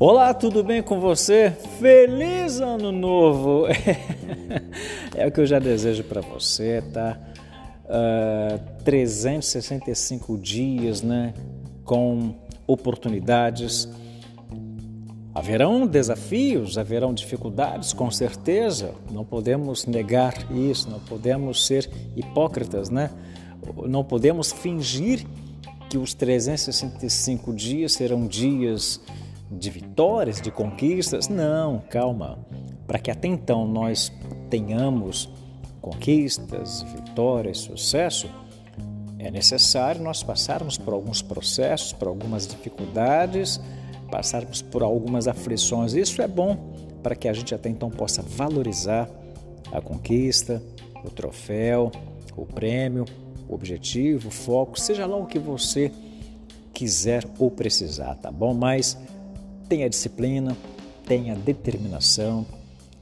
Olá, tudo bem com você? Feliz Ano Novo! é o que eu já desejo para você, tá? Uh, ah, 365 dias, né? Com oportunidades. Haverão desafios, haverão dificuldades, com certeza. Não podemos negar isso, não podemos ser hipócritas, né? Não podemos fingir que os 365 dias serão dias de vitórias, de conquistas. Não, calma. Para que até então nós tenhamos conquistas, vitórias, sucesso, é necessário nós passarmos por alguns processos, por algumas dificuldades, passarmos por algumas aflições. Isso é bom para que a gente até então possa valorizar a conquista, o troféu, o prêmio, o objetivo, o foco, seja lá o que você quiser ou precisar, tá bom? Mas tenha disciplina, tenha determinação,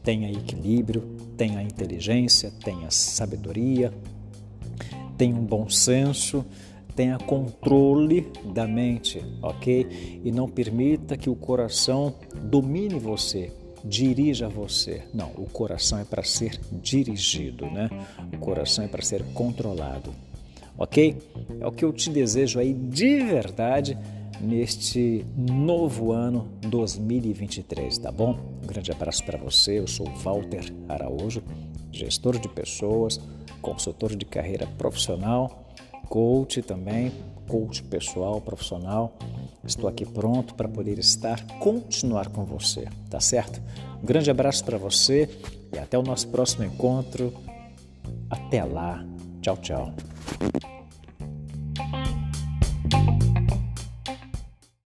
tenha equilíbrio, tenha inteligência, tenha sabedoria, tenha um bom senso, tenha controle da mente, ok? E não permita que o coração domine você, dirija você. Não, o coração é para ser dirigido, né? O coração é para ser controlado, ok? É o que eu te desejo aí de verdade neste novo ano 2023, tá bom? Um grande abraço para você. Eu sou Walter Araújo, gestor de pessoas, consultor de carreira profissional, coach também, coach pessoal, profissional. Estou aqui pronto para poder estar, continuar com você, tá certo? Um grande abraço para você e até o nosso próximo encontro. Até lá. Tchau, tchau.